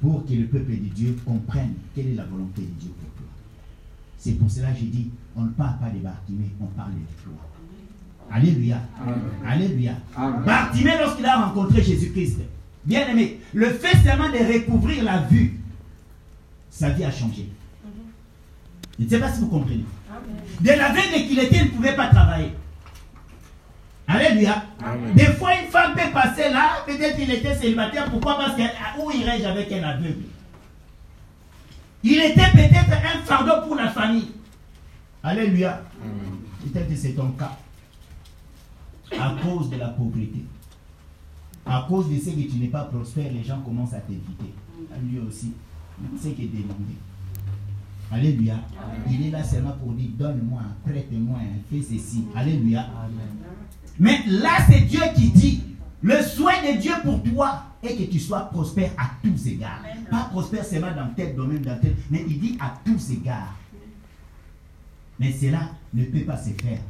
pour que le peuple de Dieu comprenne quelle est la volonté de Dieu pour toi. C'est pour cela que j'ai dit, on ne parle pas de Bartimée, on parle de toi. Alléluia. Alléluia. Bartimée, lorsqu'il a rencontré Jésus-Christ, bien aimé, le fait seulement de recouvrir la vue, sa vie a changé. Je ne sais pas si vous comprenez. De la veille qu'il était, il ne pouvait pas travailler. Alléluia. Des fois, une femme peut passer là, peut-être qu'il était célibataire. Pourquoi? Parce que où irais-je avec un aveugle? Il était peut-être un fardeau pour la famille. Alléluia. Peut-être que c'est ton cas. À cause de la pauvreté. À cause de ce que tu n'es pas prospère, les gens commencent à t'éviter. Lui aussi. C'est qui est demandé. Alléluia. Il est là seulement pour dire donne-moi, prête-moi, fais ceci. Alléluia. Mais là, c'est Dieu qui dit le souhait de Dieu pour toi est que tu sois prospère à tous égards. Pas prospère seulement dans tel domaine, dans tel, mais il dit à tous égards. Mais cela ne peut pas se faire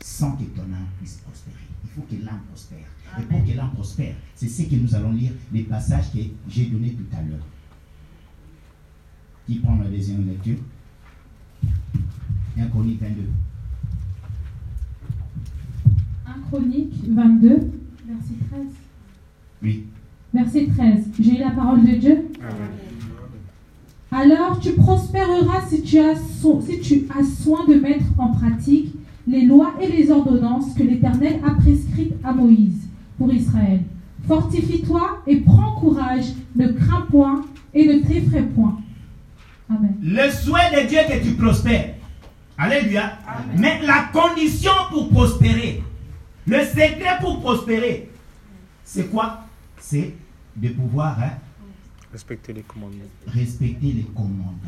sans que ton âme puisse prospérer. Il faut que l'âme prospère. Et pour que l'âme prospère, c'est ce que nous allons lire, les passages que j'ai donnés tout à l'heure. Qui prend la deuxième lecture? 1 Chronique 22. 1 Chronique 22, verset 13. Oui. Verset 13. J'ai eu la parole de Dieu. Alors tu prospéreras si tu, as si tu as soin de mettre en pratique les lois et les ordonnances que l'Éternel a prescrites à Moïse pour Israël. Fortifie-toi et prends courage, ne crains point et ne t'effraie point. Amen. Le souhait de Dieu est que tu prospères. Alléluia. Mais la condition pour prospérer, le secret pour prospérer, c'est quoi? C'est de pouvoir hein, respecter les commandements. Respecter les commandements.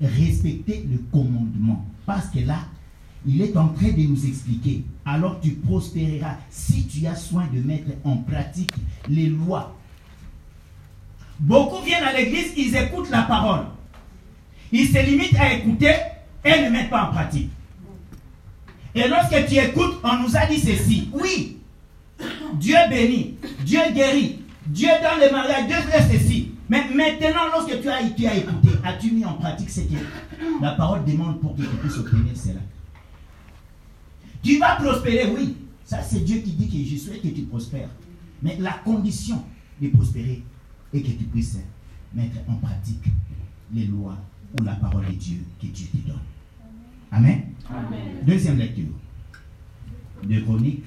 Respecter le commandement. Parce que là, il est en train de nous expliquer. Alors tu prospéreras si tu as soin de mettre en pratique les lois. Beaucoup viennent à l'église, ils écoutent la parole. Ils se limitent à écouter et ne mettent pas en pratique. Et lorsque tu écoutes, on nous a dit ceci. Oui, Dieu bénit, Dieu guérit, Dieu donne le mariage, Dieu fait ceci. Mais maintenant, lorsque tu as, tu as écouté, as-tu mis en pratique ce que la parole demande pour que tu puisses obtenir cela? Tu vas prospérer, oui. Ça, c'est Dieu qui dit que je souhaite que tu prospères. Mais la condition de prospérer est que tu puisses mettre en pratique les lois ou la parole de Dieu que Dieu te donne. Amen. Deuxième lecture. De Chroniques.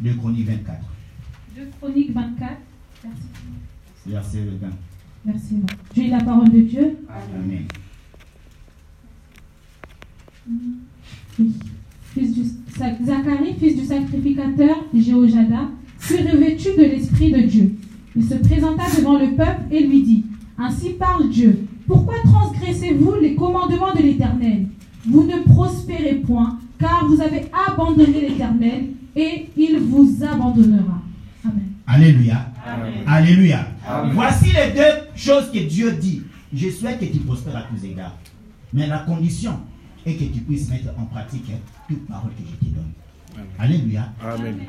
De Chroniques 24. De Chroniques 24. Verset 20. Merci. J'ai la parole de Dieu? Amen. Fils du, Zacharie, fils du sacrificateur Jéhojada, fut revêtu de l'Esprit de Dieu. Il se présenta devant le peuple et lui dit Ainsi parle Dieu. Pourquoi transgressez-vous les commandements de l'Éternel? Vous ne prospérez point, car vous avez abandonné l'Éternel et il vous abandonnera. Amen. Alléluia. Alléluia. Voici les deux choses que Dieu dit. Je souhaite que tu prospères à tous égards. Mais la condition est que tu puisses mettre en pratique hein, toute parole que je te donne. Alléluia.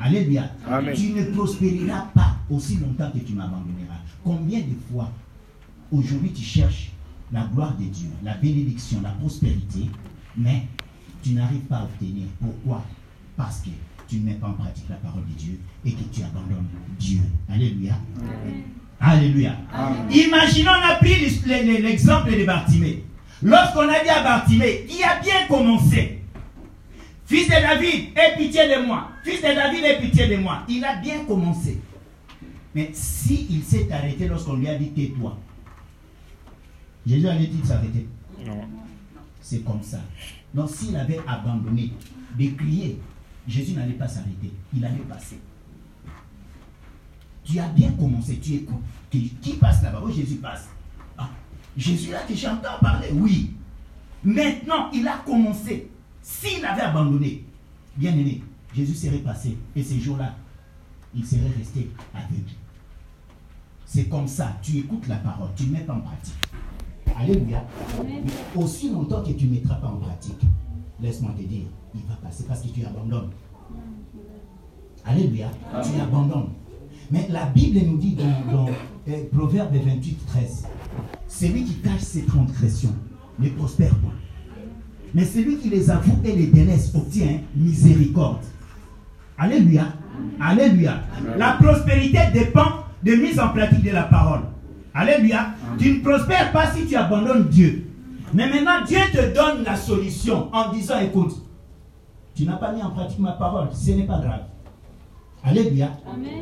Alléluia. Tu ne prospéreras pas aussi longtemps que tu m'abandonneras. Combien de fois aujourd'hui tu cherches la gloire de Dieu, la bénédiction, la prospérité, mais tu n'arrives pas à obtenir. Pourquoi? Parce que tu ne mets pas en pratique la parole de Dieu et que tu abandonnes Dieu. Alléluia. Alléluia. Imaginons, on a pris l'exemple de Bartimée. Lorsqu'on a dit à Bartimée, qui a bien commencé, fils de David, aie pitié de moi. Fils de David, aie pitié de moi. Il a bien commencé. Mais s'il il s'est arrêté lorsqu'on lui a dit tais-toi, Jésus allait dit s'arrêter. Non. C'est comme ça. Donc s'il avait abandonné de crier, Jésus n'allait pas s'arrêter. Il allait passer. Tu as bien commencé, tu écoutes. Qui, passe là-bas? Oh, Jésus passe. Ah, Jésus là que j'entends parler, oui. Maintenant, il a commencé. S'il avait abandonné, bien aimé, Jésus serait passé. Et ces jours-là, il serait resté avec. C'est comme ça. Tu écoutes la parole, tu mets en pratique. Alléluia. Aussi longtemps que tu ne mettras pas en pratique, laisse-moi te dire, il va passer parce que tu abandonnes. Alléluia. Tu abandonnes. Mais la Bible nous dit dans, dans euh, Proverbe 28, 13, celui qui cache ses transgressions ne prospère pas. Mais celui qui les avoue et les délaisse obtient miséricorde. Alléluia. Alléluia. La prospérité dépend de mise en pratique de la parole. Alléluia. Tu ne prospères pas si tu abandonnes Dieu. Mais maintenant, Dieu te donne la solution en disant, écoute, tu n'as pas mis en pratique ma parole, ce n'est pas grave. Alléluia.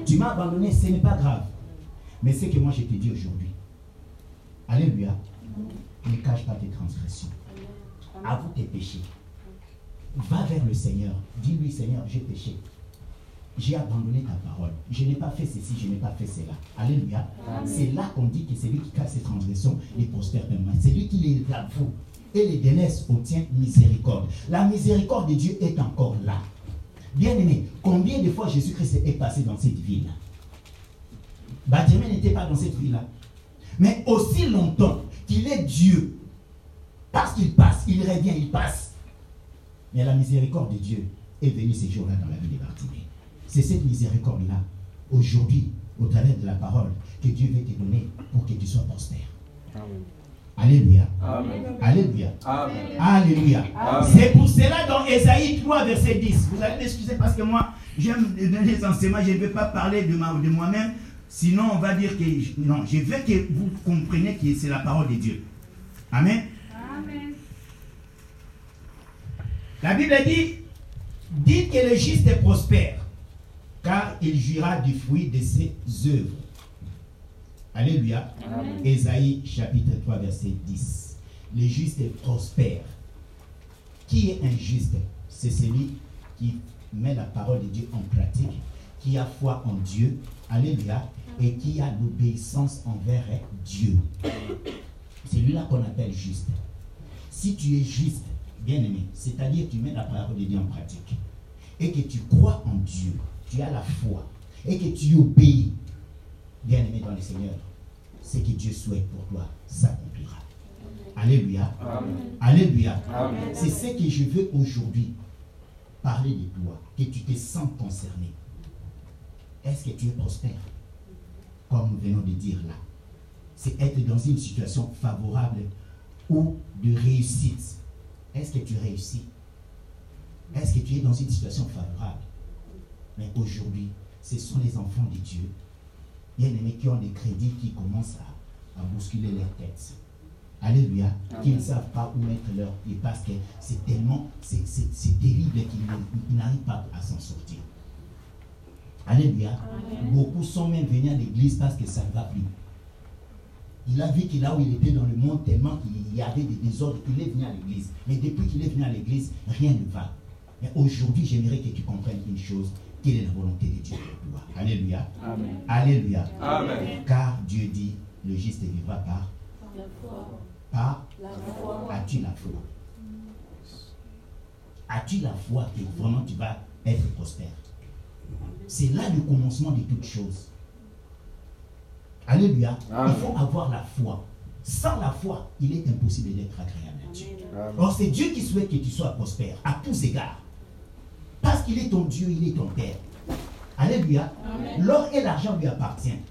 Tu m'as abandonné, ce n'est pas grave. Mais c'est que moi je te dis aujourd'hui. Alléluia. Ne cache pas tes transgressions. Avoue tes péchés. Va vers le Seigneur. Dis-lui, Seigneur, j'ai péché. J'ai abandonné ta parole. Je n'ai pas fait ceci, je n'ai pas fait cela. Alléluia. C'est là qu'on dit que celui qui cache ses transgressions, il prospère pleinement. Celui qui les avoue et les délaisse obtient miséricorde. La miséricorde de Dieu est encore là. Bien aimé, combien de fois Jésus-Christ est passé dans cette ville Baptême n'était pas dans cette ville-là. Mais aussi longtemps qu'il est Dieu, parce qu'il passe, il revient, il passe. Mais la miséricorde de Dieu est venue ces jours-là dans la vie de Bartimée. C'est cette miséricorde-là, aujourd'hui, au travers de la parole, que Dieu veut te donner pour que tu sois prospère. Alléluia. Alléluia. Alléluia. C'est pour cela dans Ésaïe 3, verset 10. Vous allez m'excuser parce que moi, j'aime donner les enseignements, je ne vais pas parler de, de moi-même. Sinon, on va dire que. Non, je veux que vous compreniez que c'est la parole de Dieu. Amen. La Bible dit Dites que le juste est prospère, car il jouira du fruit de ses œuvres. Alléluia. Ésaïe chapitre 3, verset 10. Le juste prospère. Qui est injuste C'est celui qui met la parole de Dieu en pratique, qui a foi en Dieu. Alléluia. Et qui a l'obéissance envers Dieu. C'est lui-là qu'on appelle juste. Si tu es juste, bien-aimé, c'est-à-dire tu mets la parole de Dieu en pratique, et que tu crois en Dieu, tu as la foi, et que tu obéis, bien-aimé dans le Seigneur, ce que Dieu souhaite pour toi s'accomplira. Alléluia. Alléluia. C'est ce que je veux aujourd'hui parler de toi, que tu te sens concerné. Est-ce que tu es prospère? Comme nous venons de dire là. C'est être dans une situation favorable ou de réussite. Est-ce que tu réussis? Est-ce que tu es dans une situation favorable? Mais aujourd'hui, ce sont les enfants de Dieu bien-aimés qui ont des crédits qui commencent à, bousculer leur tête. Alléluia. Qui ne savent pas où mettre leur pied parce que c'est tellement, c'est terrible qu'ils n'arrivent pas à s'en sortir. Alléluia. Beaucoup sont même venus à l'église parce que ça ne va plus. Il a vu que là où il était dans le monde, tellement qu'il y avait des désordres, il est venu à l'église. Mais depuis qu'il est venu à l'église, rien ne va. Mais aujourd'hui, j'aimerais que tu comprennes une chose. Quelle est la volonté de Dieu pour toi Alléluia. Alléluia. Car Dieu dit, le juste vivra par la foi. Par la foi. As-tu la foi? As-tu la foi que vraiment tu vas être prospère? C'est là le commencement de toutes choses. Alléluia. Il faut avoir la foi. Sans la foi, il est impossible d'être agréable à Dieu. Or, c'est Dieu qui souhaite que tu sois prospère à tous égards. Parce qu'il est ton Dieu, il est ton Père. Alléluia. L'or et l'argent lui appartiennent.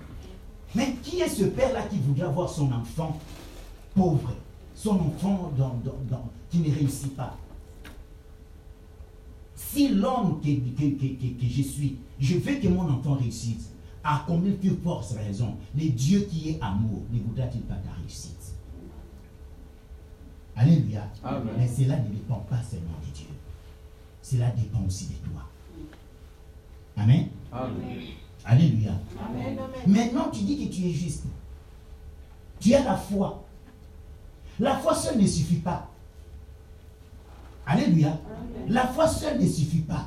Mais qui est ce père-là qui voudrait voir son enfant pauvre, son enfant qui ne réussit pas? Si l'homme que, que, je suis, je veux que mon enfant réussisse, à combien de force raison, le Dieu qui est amour ne voudra-t-il pas ta réussite? Alléluia. Mais cela ne dépend pas seulement de Dieu. Cela dépend aussi de toi. Amen. Alléluia. Maintenant, tu dis que tu es juste. Tu as la foi. La foi seule ne suffit pas. Alléluia. La foi seule ne suffit pas.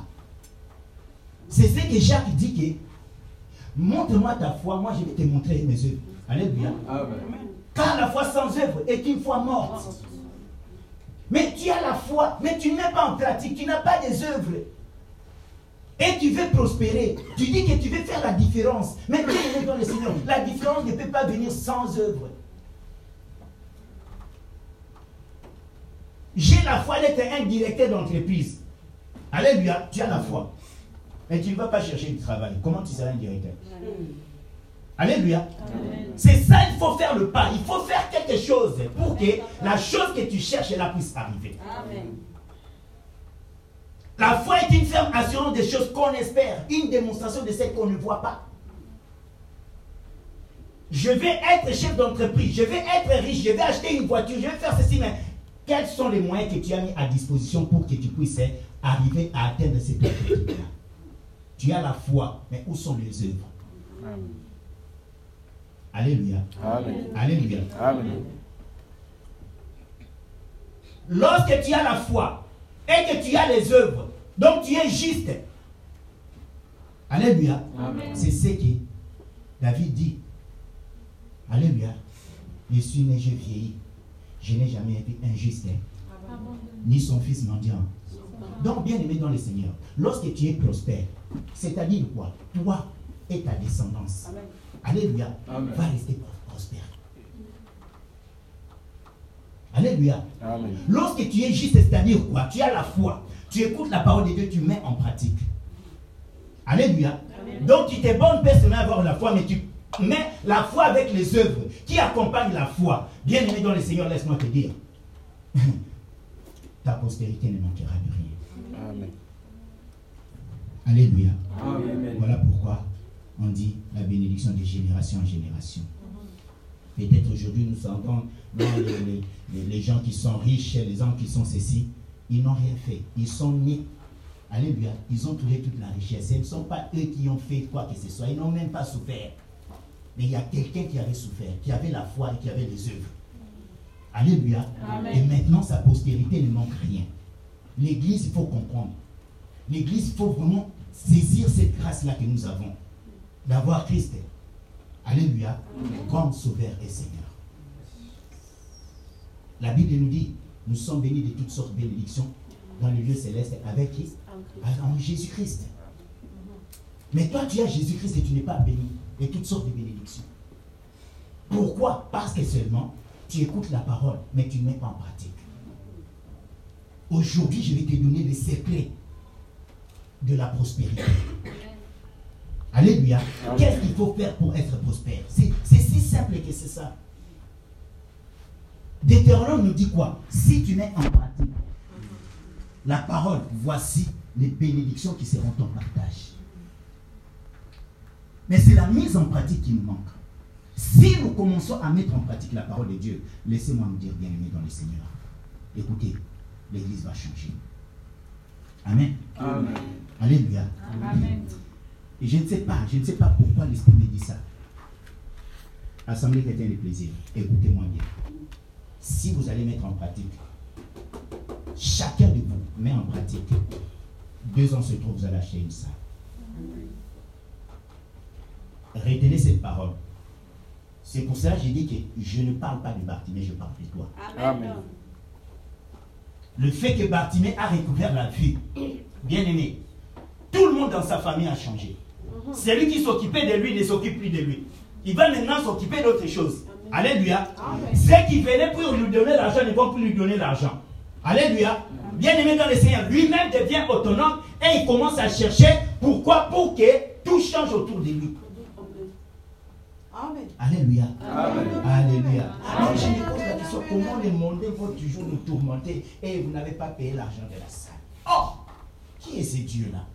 C'est ce que Jacques dit que montre-moi ta foi, moi je vais te montrer mes œuvres. Alléluia. Car la foi sans œuvre est une foi morte. Mais tu as la foi, mais tu n'es pas en pratique, tu n'as pas des œuvres. Et tu veux prospérer. Tu dis que tu veux faire la différence. Mais bien dans le Seigneur, la différence ne peut pas venir sans œuvre. J'ai la foi d'être un directeur d'entreprise. Alléluia, tu as la foi. mais tu ne vas pas chercher du travail. Comment tu seras un directeur? Alléluia. C'est ça, il faut faire le pas. Il faut faire quelque chose pour que la chose que tu cherches, puisse arriver. La foi est une ferme assurance des choses qu'on espère, une démonstration de celles qu'on ne voit pas. Je vais être chef d'entreprise, je vais être riche, je vais acheter une voiture, je vais faire ceci, mais quels sont les moyens que tu as mis à disposition pour que tu puisses arriver à atteindre cet objectif-là? Tu as la foi, mais où sont les œuvres? Alléluia. Alléluia. Lorsque tu as la foi et que tu as les œuvres, donc tu es juste. Alléluia. C'est ce que David dit. Alléluia. Je suis né, j'ai vieilli. Je n'ai jamais été injuste. Hein. Ni son fils mendiant. Donc, bien aimé dans le Seigneur, lorsque tu es prospère, c'est-à-dire quoi? Toi et ta descendance. Alléluia. Va rester prospère. Alléluia. Lorsque tu es juste, c'est-à-dire quoi Tu as la foi. Tu écoutes la parole de Dieu, tu mets en pratique. Alléluia. Donc tu t'es bonne personne à avoir la foi, mais tu mets la foi avec les œuvres qui accompagnent la foi. Bien aimé dans le Seigneur, laisse-moi te dire. Ta postérité ne manquera de rien. Amen. Alléluia. Voilà pourquoi on dit la bénédiction de génération en génération. Peut-être aujourd'hui nous entendons les, les, gens qui sont riches, les gens qui sont ceci, ils n'ont rien fait. Ils sont nés. Alléluia. Ils ont trouvé toute la richesse. Ce ne sont pas eux qui ont fait quoi que ce soit. Ils n'ont même pas souffert. Mais il y a quelqu'un qui avait souffert, qui avait la foi et qui avait les œuvres. Alléluia. Et maintenant, sa postérité ne manque rien. L'Église, il faut comprendre. L'Église, il faut vraiment saisir cette grâce-là que nous avons. D'avoir Christ. Alléluia. Comme Sauveur et Seigneur. La Bible nous dit, nous sommes bénis de toutes sortes de bénédictions dans le lieu céleste avec qui? En Jésus-Christ. Mais toi, tu as Jésus-Christ et tu n'es pas béni de toutes sortes de bénédictions. Pourquoi? Parce que seulement, tu écoutes la parole, mais tu ne mets pas en pratique. Aujourd'hui, je vais te donner les secrets de la prospérité. Alléluia. Qu'est-ce qu'il faut faire pour être prospère? C'est si simple que c'est ça. Deutéronome nous dit quoi? Si tu mets en pratique la parole, voici les bénédictions qui seront ton partage. Mais c'est la mise en pratique qui nous manque. Si nous commençons à mettre en pratique la parole de Dieu, laissez-moi vous dire, bien aimé dans le Seigneur, écoutez, l'Église va changer. Amen. Amen. Alléluia. Amen. Et je ne sais pas, je ne sais pas pourquoi l'Esprit me dit ça. Assemblée chrétienne de plaisir, écoutez-moi bien. Si vous allez mettre en pratique, chacun de vous met en pratique, deux ans se trouvent, vous allez acheter une salle. Retenez cette parole. C'est pour ça que j'ai dit que je ne parle pas de Bartimée, je parle de toi. Amen. Le fait que Bartimée a recouvert la vie, bien aimé, tout le monde dans sa famille a changé. Celui qui s'occupait de lui ne s'occupe plus de lui. Il va maintenant s'occuper d'autre chose. Alléluia. Ceux qui venaient pour lui donner l'argent ne vont plus lui donner l'argent. Alléluia. Bien aimé dans le Seigneur, lui-même devient autonome et il commence à chercher pourquoi? Pour que tout change autour de lui. Amen. Alléluia. Alléluia. Alors je me pose la question comment le monde va toujours nous tourmenter et vous n'avez pas payé l'argent de la salle Oh Qui est ce Dieu-là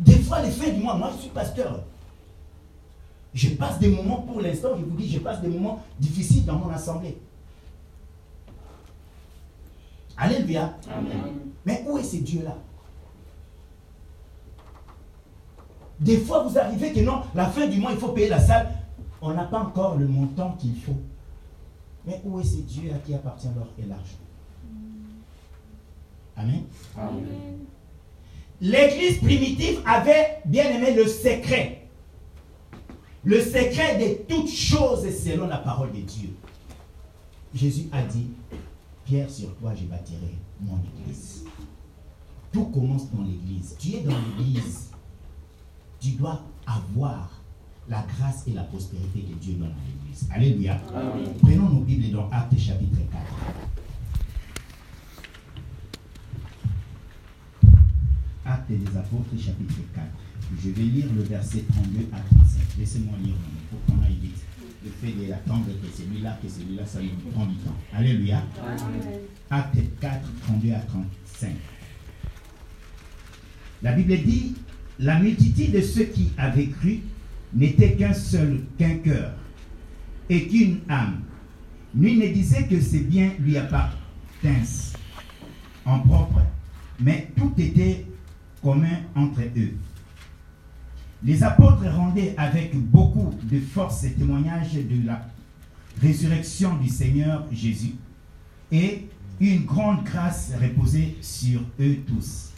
Des fois, les fins du mois, moi je suis pasteur. Je passe des moments, pour l'instant, je vous dis, je passe des moments difficiles dans mon assemblée. Alléluia. Mais où est ce Dieu-là? Des fois, vous arrivez que non, la fin du mois, il faut payer la salle. On n'a pas encore le montant qu'il faut. Mais où est ce Dieu à qui appartient l'or et l'argent Amen. Amen. L'église primitive avait bien aimé le secret. Le secret de toutes choses selon la parole de Dieu. Jésus a dit, Pierre, sur toi je bâtirai mon église. Tout commence dans l'église. Tu es dans l'église. Tu dois avoir la grâce et la prospérité que Dieu donne à l'église. Alléluia. Prenons nos Bibles dans Actes chapitre 4. Actes des Apôtres, chapitre 4. Je vais lire le verset 32 à 35. Laissez-moi lire pour qu'on aille vite. Le fait d'attendre que celui-là, que celui-là, ça nous prend du temps. Alléluia. Acte 4, 32 à 35. La Bible dit, la multitude de ceux qui avaient cru n'était qu'un seul, qu'un cœur et qu'une âme. Nul ne disait que ses biens lui appartinssent en propre, mais tout était commun entre eux. Les apôtres rendaient avec beaucoup de force témoignage de la résurrection du Seigneur Jésus et une grande grâce reposait sur eux tous,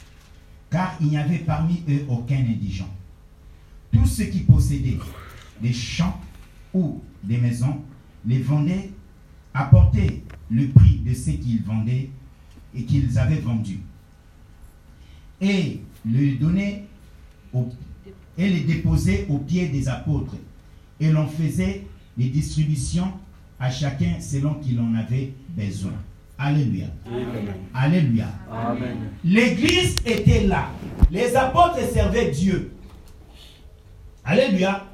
car il n'y avait parmi eux aucun indigent. Tous ceux qui possédaient des champs ou des maisons les vendaient, apportaient le prix de ce qu'ils vendaient et qu'ils avaient vendu, et le au et les déposait aux pieds des apôtres. Et l'on faisait les distributions à chacun selon qu'il en avait besoin. Alléluia. Alléluia. L'église était là. Les apôtres servaient Dieu. Alléluia.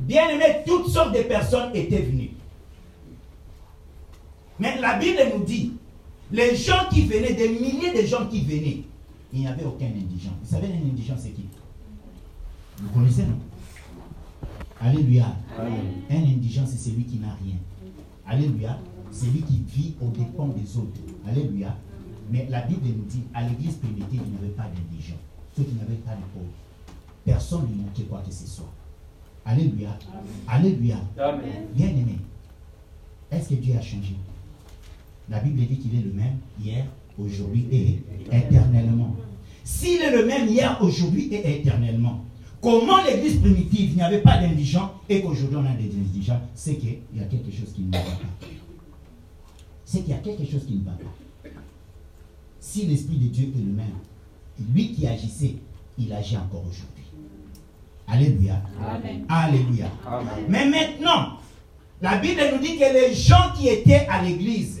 Bien aimé, toutes sortes de personnes étaient venues. Mais la Bible nous dit, les gens qui venaient, des milliers de gens qui venaient, il n'y avait aucun indigent. Vous savez, un indigent, c'est qui? Vous connaissez, non? Alléluia. Un indigent, c'est celui qui n'a rien. Alléluia. C'est lui qui vit aux dépens des autres. Alléluia. Mais la Bible nous dit, à l'église primitive, il n'y avait pas d'indigents. Ceux qui n'avaient pas de pauvres. Personne ne manquait quoi que ce soit. Alléluia. Alléluia. Bien aimé. Est-ce que Dieu a changé? La Bible dit qu'il est le même hier, aujourd'hui et éternellement. S'il est le même hier, aujourd'hui et éternellement, Comment l'église primitive, il n'y avait pas d'indigents et qu'aujourd'hui on a des indigents, c'est qu'il y a quelque chose qui ne va pas. C'est qu'il y a quelque chose qui ne va pas. Si l'Esprit de Dieu est le même, lui qui agissait, il agit encore aujourd'hui. Alléluia. Alléluia. Mais maintenant, la Bible nous dit que les gens qui étaient à l'église,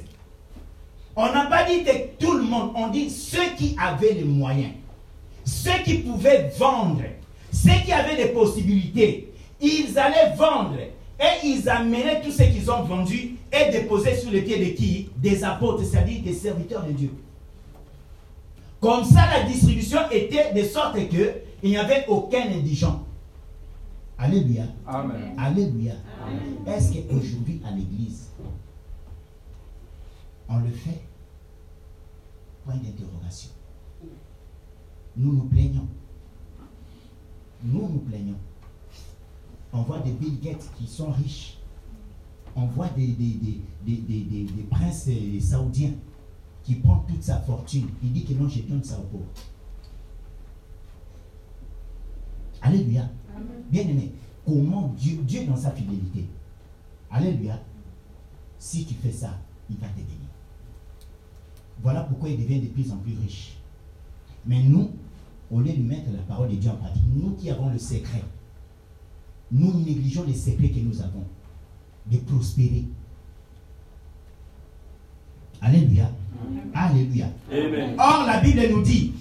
on n'a pas dit que tout le monde, on dit ceux qui avaient les moyens, ceux qui pouvaient vendre, ceux qui avaient des possibilités, ils allaient vendre et ils amenaient tout ce qu'ils ont vendu et déposaient sur les pieds de qui? Des apôtres, c'est-à-dire des serviteurs de Dieu. Comme ça, la distribution était de sorte que il n'y avait aucun indigent. Alléluia. Amen. Alléluia. Est-ce qu'aujourd'hui à l'église, on le fait Point d'interrogation. Nous nous plaignons nous nous plaignons. On voit des Bill Gates qui sont riches. On voit des, des, des, princes euh, saoudiens qui prennent toute sa fortune. Il dit que non, je donne ça aux pauvres. Alléluia. Bien aimé, comment Dieu, Dieu dans sa fidélité? Alléluia. Si tu fais ça, il va te bénir. Voilà pourquoi il devient de plus en plus riche. Mais nous, au lieu de mettre la parole de Dieu en pratique, nous qui avons le secret, nous négligeons les secrets que nous avons de prospérer. Alléluia. Alléluia. Or, la Bible nous dit,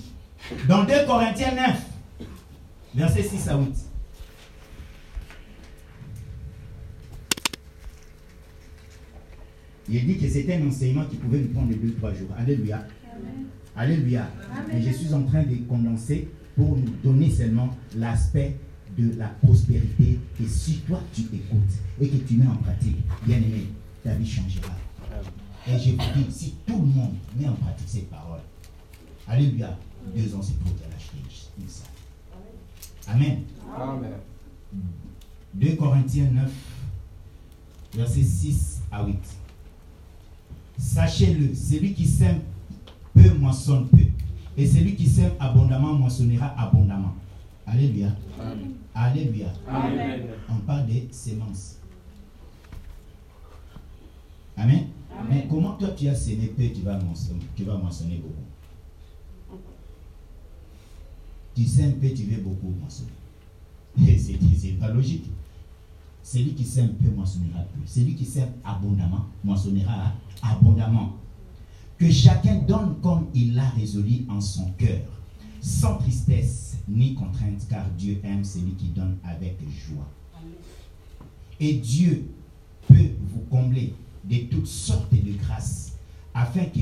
dans 2 Corinthiens 9, versets 6 à 8, il dit que c'était un enseignement qui pouvait nous prendre deux, trois jours. Alléluia. Alléluia. Et je suis en train de condenser pour nous donner seulement l'aspect de la prospérité. Et si toi tu écoutes et que tu mets en pratique, bien aimé, ta vie changera. Et je vous dis, si tout le monde met en pratique cette parole, Alléluia, deux ans c'est pour l'acheter une salle. Amen. Amen. 2 Corinthiens 9, versets 6 à 8. Sachez-le, celui qui sème peu moissonne peu. Et celui qui sème abondamment moissonnera abondamment. Alléluia. Alléluia. On parle des semences. Amen. Mais comment toi tu as semé peu, tu vas moissonner, tu vas moissonner beaucoup? Tu sèmes peu, tu veux beaucoup moissonner. C'est pas logique. Celui qui sème peu moissonnera peu. Celui qui sème abondamment moissonnera abondamment que chacun donne comme il l'a résolu en son cœur, sans tristesse ni contrainte, car Dieu aime celui qui donne avec joie. Et Dieu peut vous combler de toutes sortes de grâces, afin que,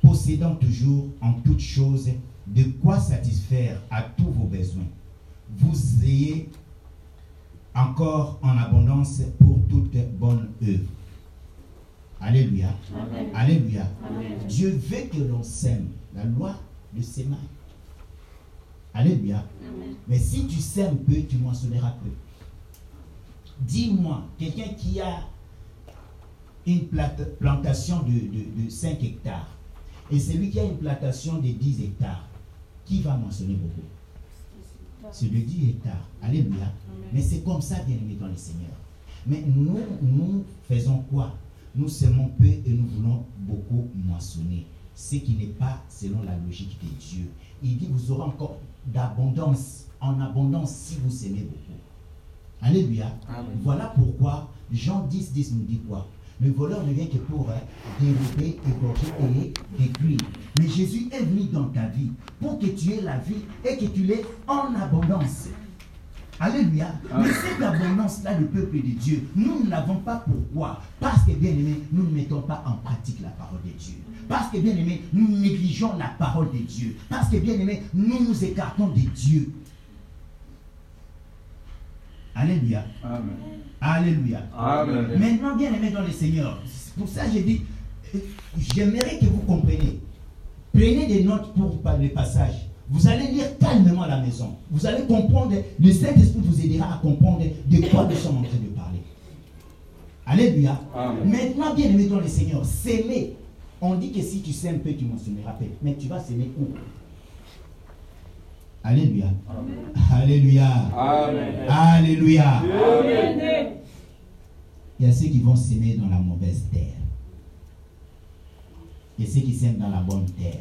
possédant toujours en toutes choses de quoi satisfaire à tous vos besoins, vous ayez encore en abondance pour toute bonne œuvre. Alléluia. Alléluia. Dieu veut que l'on sème. La loi de s'aimer. Alléluia. Mais si tu sèmes peu, tu moissonneras peu. Dis-moi, quelqu'un qui a une plantation de, 5 hectares et celui qui a une plantation de 10 hectares, qui va moissonner beaucoup? C'est de 10 hectares. Alléluia. Mais c'est comme ça, bien aimé dans le Seigneur. Mais nous, nous faisons quoi? Nous semons peu et nous voulons beaucoup moissonner. Ce qui n'est pas selon la logique de Dieu. Il dit, vous aurez encore d'abondance, en abondance si vous semez beaucoup. Alléluia. Voilà pourquoi Jean 10, 10 nous dit quoi? Le voleur ne vient que pour hein, dérober, égorger et détruire. Mais Jésus est venu dans ta vie pour que tu aies la vie et que tu l'aies en abondance. Alléluia. Mais cette abondance-là, le peuple de Dieu, nous ne l'avons pas pourquoi Parce que, bien aimé, nous ne mettons pas en pratique la parole de Dieu. Parce que, bien aimé, nous négligeons la parole de Dieu. Parce que, bien aimé, nous nous écartons de Dieu. Alléluia. Amen. Alléluia. Amen. Maintenant, bien aimé dans le Seigneur, pour ça j'ai dit, j'aimerais que vous compreniez. Prenez des notes pour le passage. Vous allez lire calmement à la maison. Vous allez comprendre, le Saint-Esprit vous aidera à comprendre de quoi nous sommes en train de parler. Alléluia. Maintenant, bien aimé dans le Seigneur, s'aimer. On dit que si tu sèmes peu, tu m'en peu. Mais tu vas s'aimer où? Alléluia. Alléluia. Alléluia. Il y a ceux qui vont s'aimer dans la mauvaise terre. Et ceux qui s'aiment dans la bonne terre.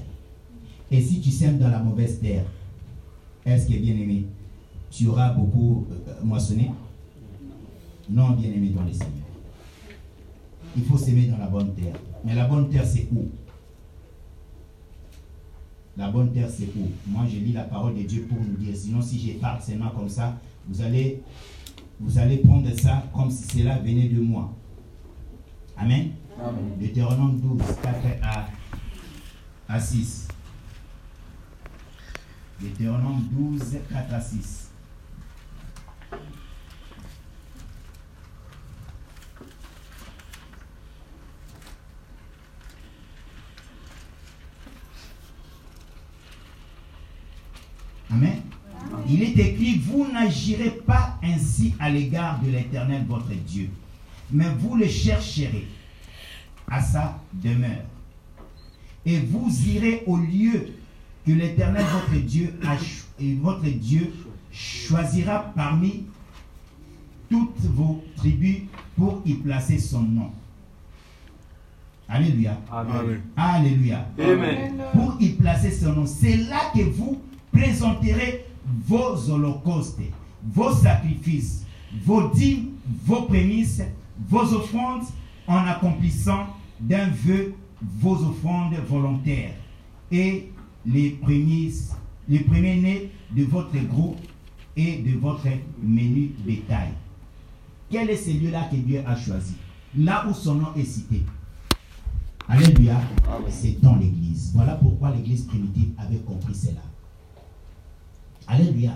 Et si tu sèmes dans la mauvaise terre, est-ce que bien aimé, tu auras beaucoup euh, moissonné? Non, bien aimé dans les Seigneurs. Il faut s'aimer dans la bonne terre. Mais la bonne terre, c'est où? La bonne terre, c'est où Moi, je lis la parole de Dieu pour nous dire. Sinon, si j'ai parle seulement comme ça, vous allez, vous allez prendre ça comme si cela venait de moi. Amen. Amen. Deutéronome 12, 4 à, à 6. Deutéronome 12, 4 à 6. Amen. Il est écrit, vous n'agirez pas ainsi à l'égard de l'Éternel votre Dieu, mais vous le chercherez à sa demeure. Et vous irez au lieu que l'Éternel, votre Dieu, et votre Dieu choisira parmi toutes vos tribus pour y placer son nom. Alléluia. Amen. Alléluia. Amen. Pour y placer son nom. C'est là que vous présenterez vos holocaustes, vos sacrifices, vos dîmes, vos prémices, vos offrandes en accomplissant d'un vœu vos offrandes volontaires et les premiers, les premiers nés de votre gros et de votre menu bétail. Quel est celui-là que Dieu a choisi? Là où son nom est cité. Alléluia. C'est dans l'église. Voilà pourquoi l'église primitive avait compris cela. Alléluia.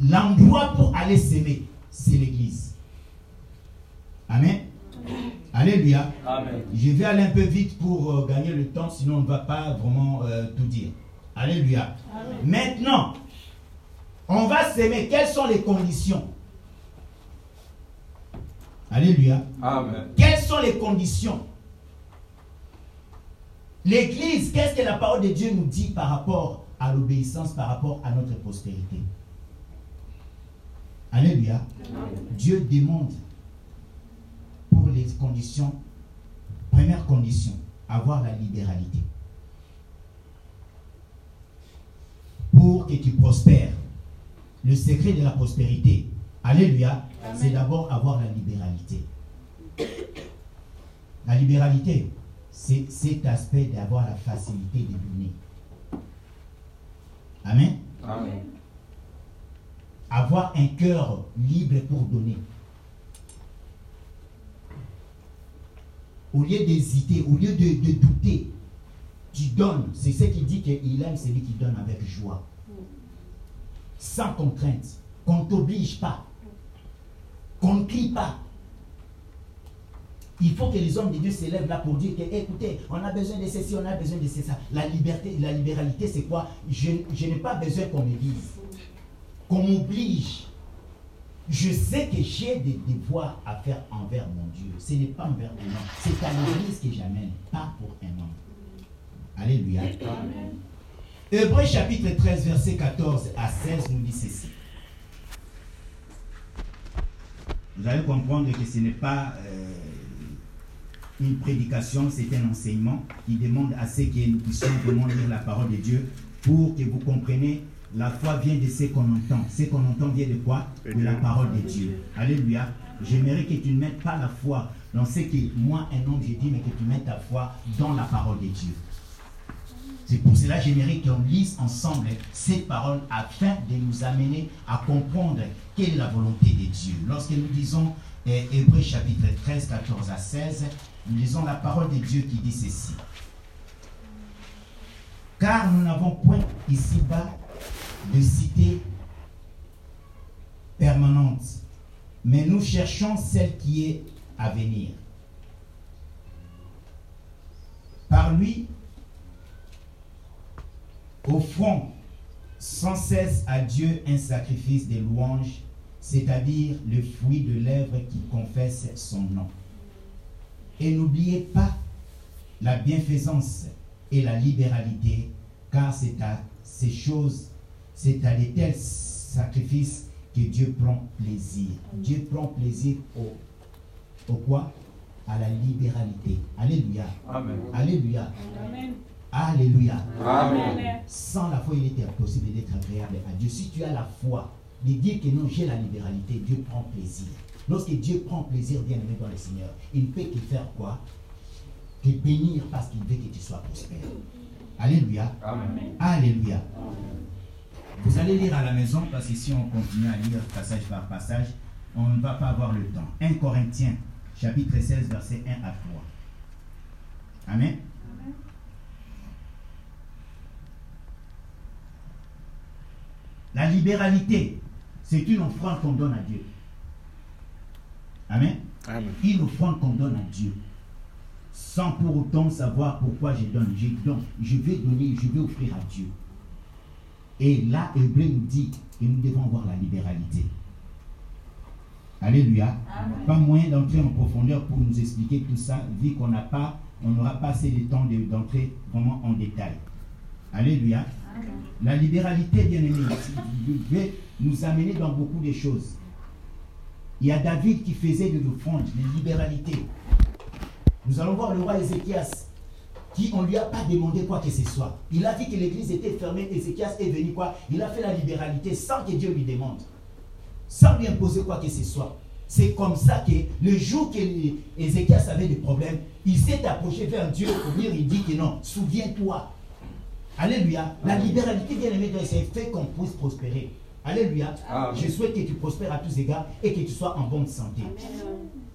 L'endroit pour aller s'aimer, c'est l'église. Amen. Alléluia. Je vais aller un peu vite pour euh, gagner le temps, sinon on ne va pas vraiment euh, tout dire. Alléluia. Maintenant, on va s'aimer. Quelles sont les conditions? Alléluia. Quelles sont les conditions? L'Église, qu'est-ce que la parole de Dieu nous dit par rapport à l'obéissance, par rapport à notre prospérité Alléluia. Dieu demande pour les conditions, première condition, avoir la libéralité. Pour que tu prospères. Le secret de la prospérité, Alléluia, c'est d'abord avoir la libéralité. La libéralité, c'est cet aspect d'avoir la facilité de donner. Amen. Amen. Avoir un cœur libre pour donner. Au lieu d'hésiter, au lieu de, de douter, tu donnes. C'est ce qui dit qu'il aime celui qui donne avec joie. Sans contrainte. Qu'on ne t'oblige pas. Qu'on ne crie pas. Il faut que les hommes de Dieu s'élèvent là pour dire que, écoutez, on a besoin de ceci, on a besoin de ça. La liberté, la libéralité, c'est quoi? Je, je n'ai pas besoin qu'on me dise, qu'on m'oblige. Je sais que j'ai des devoirs à faire envers mon Dieu. Ce n'est pas envers un homme. C'est à l'église que j'amène, pas pour un homme. Alléluia. Hébreu chapitre 13, verset 14 à 16 nous dit ceci. Vous allez comprendre que ce n'est pas euh, une prédication, c'est un enseignement qui demande à ce que nous puissions vraiment lire la parole de Dieu pour que vous compreniez la foi vient de ce qu'on entend. Ce qu'on entend vient de quoi? De la parole de Dieu. Alléluia. J'aimerais que tu ne mettes pas la foi dans ce que moi, un homme, j'ai dit, mais que tu mettes ta foi dans la parole de Dieu. C'est pour cela que j'aimerais qu'on lise ensemble ces paroles afin de nous amener à comprendre quelle est la volonté de Dieu. Lorsque nous disons eh, Hébreu chapitre 13, 14 à 16, nous lisons la parole de Dieu qui dit ceci. Car nous n'avons point ici-bas de cité permanente, mais nous cherchons celle qui est à venir. Par lui, offrons sans cesse à Dieu un sacrifice de louange, c'est-à-dire le fruit de lèvres qui confesse son nom. Et n'oubliez pas la bienfaisance et la libéralité, car c'est à ces choses, c'est à de tels sacrifices que Dieu prend plaisir. Dieu prend plaisir au, au quoi? À la libéralité. Alléluia. Amen. Alléluia. Amen. Alléluia. Amen. Sans la foi, il était impossible d'être agréable à Dieu. Si tu as la foi, de dire que non, j'ai la libéralité, Dieu prend plaisir. Lorsque Dieu prend plaisir, bien aimé dans le Seigneur, il ne peut que faire quoi? Que bénir parce qu'il veut que tu sois prospère. Alléluia. Amen. Alléluia. Vous allez lire à la maison parce que si on continue à lire passage par passage, on ne va pas avoir le temps. 1 Corinthiens, chapitre 16, verset 1 à 3. Amen. La libéralité, c'est une offrande qu'on donne à Dieu. Amen. Amen. Une offrande qu'on donne à Dieu. Sans pour autant savoir pourquoi je donne. Je donne, je vais donner, je vais offrir à Dieu. Et là, Hébreu nous dit que nous devons avoir la libéralité. Alléluia. Amen. Pas moyen d'entrer en profondeur pour nous expliquer tout ça, vu qu'on n'a pas, on n'aura pas assez de temps de- d'entrer vraiment en détail. Alléluia. La libéralité, bien aimé, devait nous amener dans beaucoup de choses. Il y a David qui faisait de l'offrande, de libéralité. Nous allons voir le roi Ézéchias, qui on ne lui a pas demandé quoi que ce soit. Il a dit que l'église était fermée, Ézéchias est venu quoi? Il a fait la libéralité sans que Dieu lui demande, sans lui imposer quoi que ce soit. C'est comme ça que le jour que Ézéchias avait des problèmes, il s'est approché vers Dieu pour dire, il dit que non, souviens-toi. Alléluia. La libéralité, bien aimé, c'est fait qu'on puisse prospérer. Alléluia. Amen. Je souhaite que tu prospères à tous égards et que tu sois en bonne santé.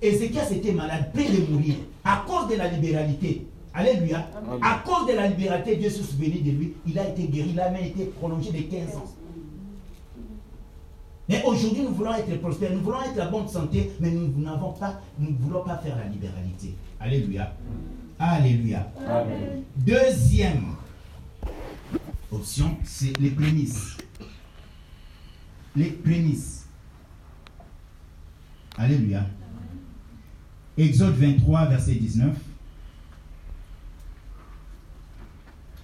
Ézéchias était malade, près de mourir, à cause de la libéralité. Alléluia. Amen. À cause de la libéralité, Dieu se souvenait de lui. Il a été guéri, il a même été prolongé de 15 ans. Mais aujourd'hui, nous voulons être prospères, nous voulons être en bonne santé, mais nous n'avons pas, nous ne voulons pas faire la libéralité. Alléluia. Alléluia. Amen. Deuxième option, c'est les prémices. Les prémices. Alléluia. Exode 23, verset 19.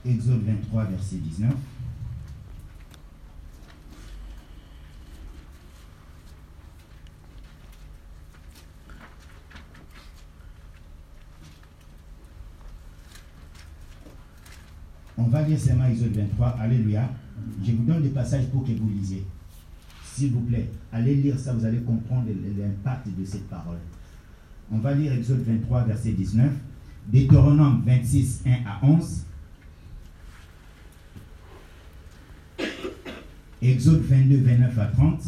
Exode 23, verset 19. On va lire seulement Exode 23. Alléluia. Je vous donne des passages pour que vous lisiez. S'il vous plaît, allez lire ça, vous allez comprendre l'impact de cette parole. On va lire Exode 23, verset 19. Deutéronome 26, 1 à 11. Exode 22, 29 à 30.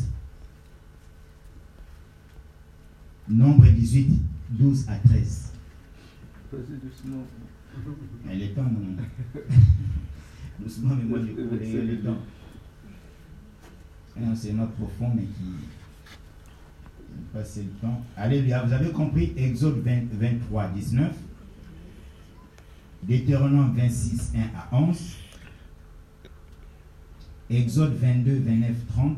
Nombre 18, 12 à 13. Vas-y doucement. Elle est temps, mon Doucement, mais moi, je connais le temps. C'est un enseignement profond, mais qui passe le temps. Alléluia. Vous avez compris Exode 20 23, 19. Deutéronome 26, 1 à 11. Exode 22, 29, 30.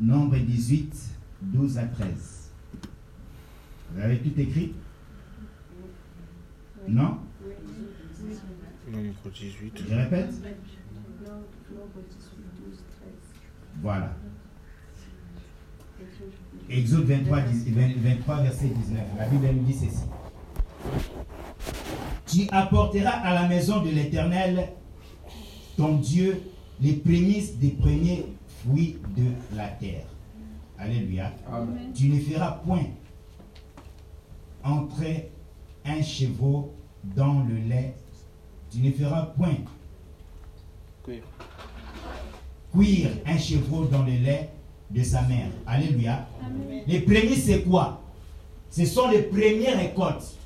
Nombre 18, 12 à 13. Vous avez tout écrit? Non? Nombre 18. Je répète? Voilà. Exode 23, 10 20 23, verset 19. La Bible nous dit ceci. Tu apporteras à la maison de l'Éternel, ton Dieu, les prémices des premiers fruits de la terre. Alléluia. Amen. Tu ne feras point entrer un chevaux dans le lait. Tu ne feras point Cuire un chevreau dans le lait de sa mère. Alléluia. Les prémices, c'est quoi? Ce sont les premières récoltes.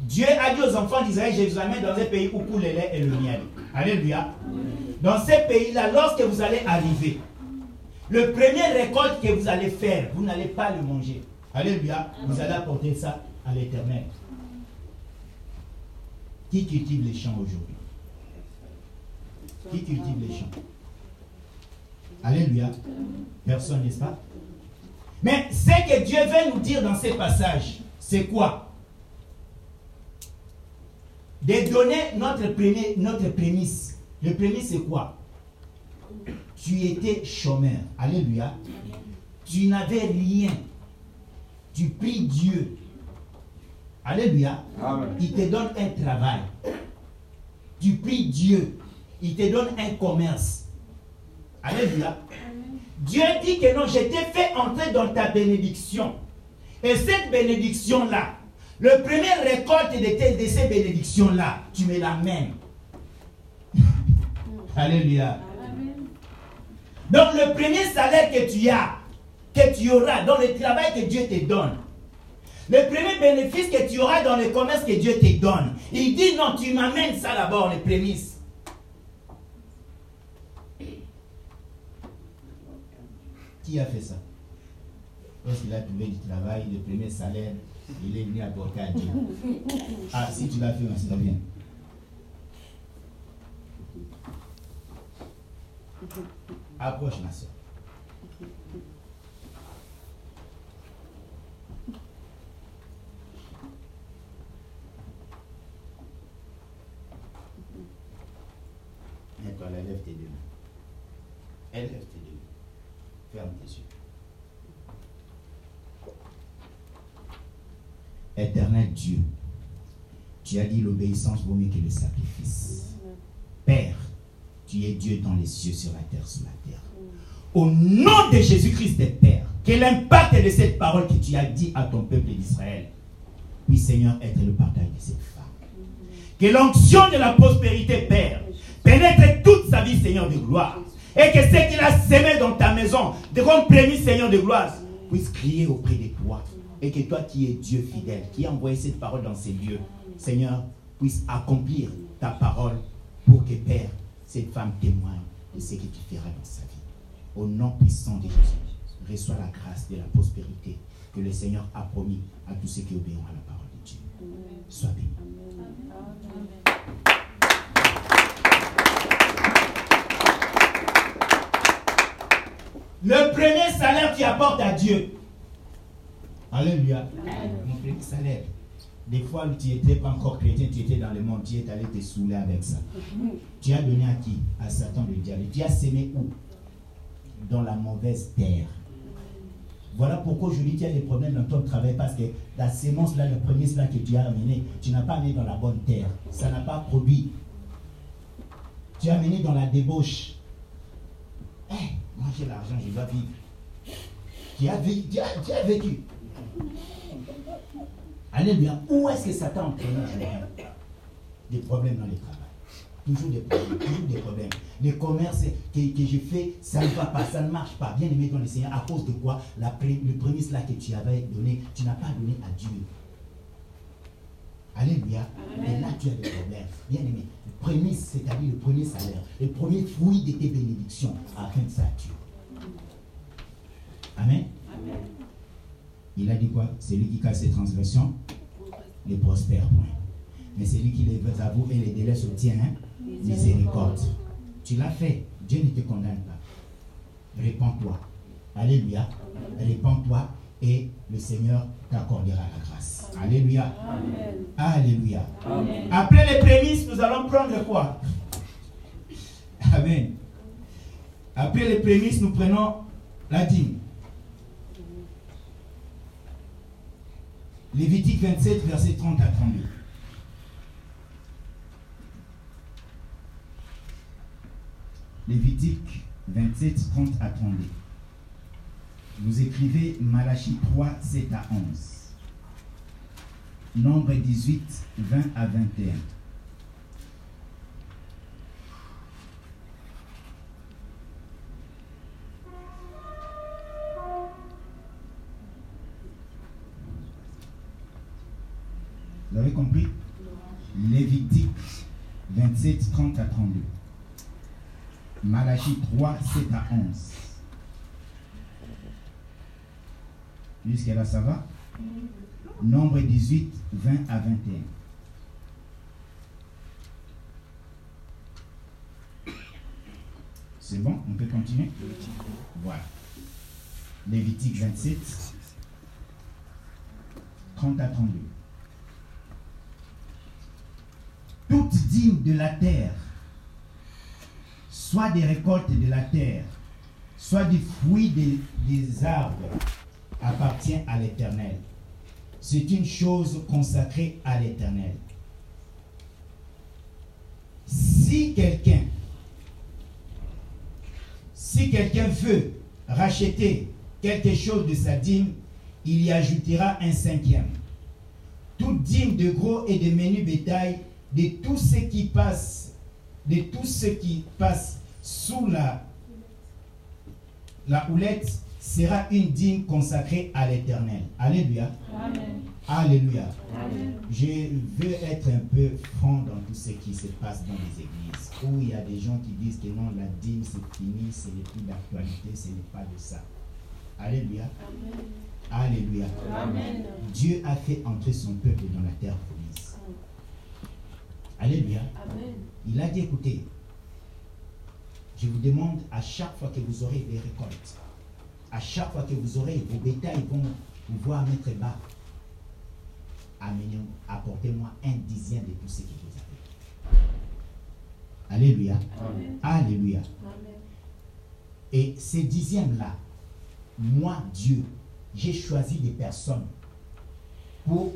Dieu a dit aux enfants d'Israël, je vous amène dans un pays où coule le lait et le miel. Alléluia. Dans ces pays-là, lorsque vous allez arriver, le premier récolte que vous allez faire, vous n'allez pas le manger. Alléluia. Vous allez apporter ça à l'éternel. Qui cultive les champs aujourd'hui? Qui cultive les champs Alléluia. Personne, n'est-ce pas? Mais ce que Dieu veut nous dire dans ces passages, c'est quoi? De donner notre, premier, notre prémisse. Le prémisse, c'est quoi? Tu étais chômeur. Alléluia. Tu n'avais rien. Tu pries Dieu. Alléluia. Amen. Il te donne un travail. Tu pries Dieu. Il te donne un commerce. Alléluia. Dieu dit que non, je t'ai fait entrer dans ta bénédiction. Et cette bénédiction-là, le premier récolte de, ces bénédictions-là, tu me l'amènes. Alléluia. Donc le premier salaire que tu as, que tu auras dans le travail que Dieu te donne, le premier bénéfice que tu auras dans le commerce que Dieu te donne, il dit non, tu m'amènes ça d'abord, les prémices. Qui a fait ça? Lorsqu'il a trouvé du travail, le premier salaire, il est venu apporter à Dieu. Ah, si tu l'as fait, c'est très bien. Approche ma soeur. Et toi, lève tes deux mains. Élève tes. Ferme tes yeux. Éternel Dieu, tu as dit l'obéissance vaut mieux que le sacrifice. Père, tu es Dieu dans les cieux, sur la terre, sous la terre. Au nom de Jésus-Christ, Père, que l'impact de cette parole que tu as dit à ton peuple d'Israël puisse, Seigneur, être le partage de cette femme. Que l'onction de la prospérité, Père, pénètre toute sa vie, Seigneur de gloire. Et que ce qu'il a semé dans ta maison, de comme prémisse, Seigneur de gloire, puisse crier auprès de toi. Et que toi qui es Dieu fidèle, qui a envoyé cette parole dans ces lieux, Seigneur, puisse accomplir ta parole pour que, Père, cette femme témoigne de ce que tu feras dans sa vie. Au nom puissant de Jésus, reçois la grâce de la prospérité que le Seigneur a promis à tous ceux qui obéiront à la parole de Dieu. Sois béni. Le premier salaire que tu apportes à Dieu. Alléluia. Mon premier salaire. Des fois, tu n'étais pas encore chrétien, tu étais dans le monde, tu es allé te saouler avec ça. Tu as donné à qui? À Satan le diable. Tu as semé où? Dans la mauvaise terre. Voilà pourquoi aujourd'hui tu as des problèmes dans ton travail parce que la sémence là, le premier là que tu as amené, tu n'as pas amené dans la bonne terre. Ça n'a pas produit. Tu as amené dans la débauche. Eh, moi j'ai l'argent, je dois vivre. Tu as vécu? Vécu. Alléluia. Où est-ce que Satan a entraîné Des problèmes dans le travail. Toujours des problèmes, toujours des problèmes. Les commerces que, que je fais, ça ne va pas, ça ne marche pas. Bien aimé dans le Seigneur, à cause de quoi? Le prémisse là que tu avais donné, tu n'as pas donné à Dieu. Alléluia. Et là, tu as des problèmes. Bien aimé, le prémisse, c'est-à-dire le premier salaire, le premier fruit de tes bénédictions, afin ça à Dieu. Amen. Il a dit quoi? Celui qui casse ses transgressions, les prospère point. Mais celui qui les avoue et les délais s'obtient, hein, miséricorde. Tu l'as fait, Dieu ne te condamne pas. Répands-toi. Alléluia. Répands-toi et le Seigneur t'accordera la grâce. Alléluia. Alléluia. Après les prémices, nous allons prendre quoi? Amen. Après les prémices, nous prenons la dîme. Lévitique 27, verset 30 à 32. Lévitique 27, 30 à 32. Vous écrivez Malachie 3, 7 à 11. Nombre 18, 20 à 21. Vous avez compris? Lévitique 27, 30 à 32. Malachie 3, 7 à 11. Jusqu'à là, ça va? Nombre 18, 20 à 21. C'est bon? On peut continuer? Voilà. Lévitique 27, 30 à 32. Toute dîme de la terre, soit des récoltes de la terre, soit des fruits des, des arbres, appartient à l'Éternel. C'est une chose consacrée à l'Éternel. Si quelqu'un, si veut racheter quelque chose de sa dîme, il y ajoutera un cinquième. Toute dîme de gros et de menu bétail, de tout ce qui passe, de tout ce qui passe sous la houlette, sera une dîme consacrée à l'Éternel. Alléluia. Alléluia. Je veux être un peu franc dans tout ce qui se passe dans les églises, où il y a des gens qui disent que non, la dîme c'est fini, ce n'est plus d'actualité, ce n'est pas de ça. Alléluia. Alléluia. Dieu a fait entrer son peuple dans la terre promise. Alléluia. Il a dit, écoutez, je vous demande à chaque fois que vous aurez des récoltes, à chaque fois que vous aurez vos bétails vont pouvoir mettre bas, apportez-moi un dixième de tout ce que vous avez. Alléluia. Alléluia. Et ces dixièmes-là, moi, Dieu, j'ai choisi des personnes pour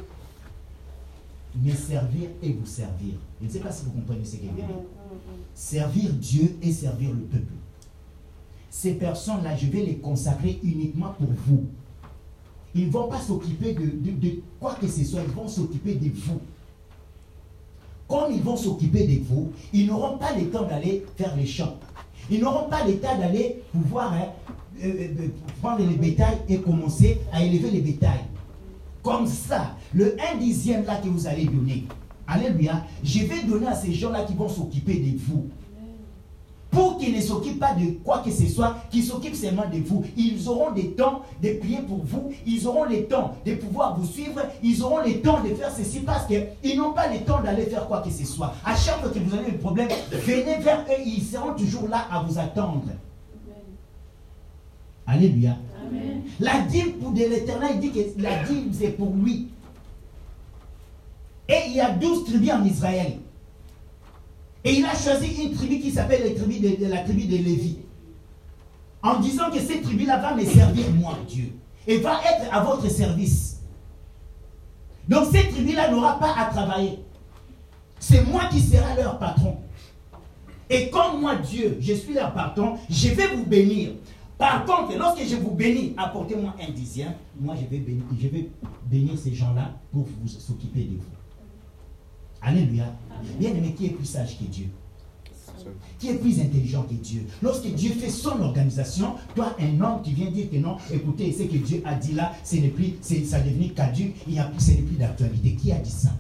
me servir et vous servir. Je ne sais pas si vous comprenez ce que je veux dire. Servir Dieu et servir le peuple. Ces personnes-là, je vais les consacrer uniquement pour vous. Ils ne vont pas s'occuper de, quoi que ce soit, ils vont s'occuper de vous. Comme ils vont s'occuper de vous, ils n'auront pas le temps d'aller faire les champs. Ils n'auront pas le temps d'aller pouvoir hein, euh, euh, prendre les bétails et commencer à élever les bétails. Comme ça, le 1 dixième là que vous allez donner, Alléluia, je vais donner à ces gens-là qui vont s'occuper de vous. Pour qu'ils ne s'occupent pas de quoi que ce soit, qu'ils s'occupent seulement de vous. Ils auront des temps de prier pour vous, ils auront le temps de pouvoir vous suivre, ils auront le temps de faire ceci parce qu'ils n'ont pas le temps d'aller faire quoi que ce soit. À chaque fois que vous avez un problème, venez vers eux, ils seront toujours là à vous attendre. Alléluia. La dîme pour de l'éternel, dit que la dîme c'est pour lui. Et il y a douze tribus en Israël. Et il a choisi une tribu qui s'appelle la tribu de, de de Lévi. En disant que cette tribu-là va me servir moi, Dieu. Et va être à votre service. Donc cette tribu-là n'aura pas à travailler. C'est moi qui serai leur patron. Et comme moi, Dieu, je suis leur patron, je vais vous bénir. Par contre, lorsque je vous bénis, apportez-moi un dixième. Moi, je vais bénir, je vais bénir ces gens-là pour vous s'occuper de vous. Alléluia. Bien aimé, qui est plus sage que Dieu? Qui est plus intelligent que Dieu? Lorsque Dieu fait son organisation, toi, un homme qui vient dire que non, écoutez, ce que Dieu a dit là, ce n'est plus, ça devenu caduc, il y a, ce n'est plus d'actualité. Qui a dit ça?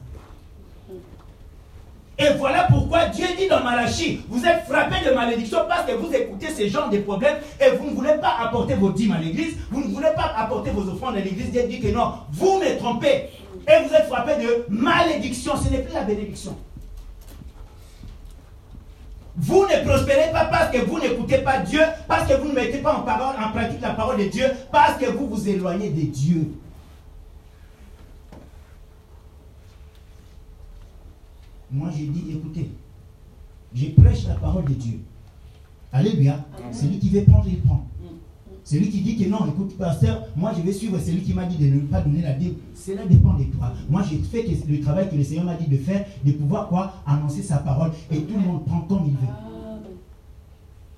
Et voilà pourquoi Dieu dit dans Malachie, vous êtes frappés de malédiction parce que vous écoutez ce genre de problèmes et vous ne voulez pas apporter vos dîmes à l'église, vous ne voulez pas apporter vos offrandes à l'église. Dieu dit que non, vous me trompez et vous êtes frappés de malédiction. Ce n'est plus la bénédiction. Vous ne prospérez pas parce que vous n'écoutez pas Dieu, parce que vous ne mettez pas en, parole, en pratique la parole de Dieu, parce que vous vous éloignez de Dieu. Moi, j'ai dit, écoutez, je prêche la parole de Dieu. Alléluia. Celui qui veut prendre, il prend. Celui qui dit que non, écoute, pasteur, moi je vais suivre celui qui m'a dit de ne pas donner la Bible. Cela dépend de toi. Moi, j'ai fait le travail que le Seigneur m'a dit de faire, de pouvoir quoi Annoncer sa parole. Et tout le monde prend comme il veut.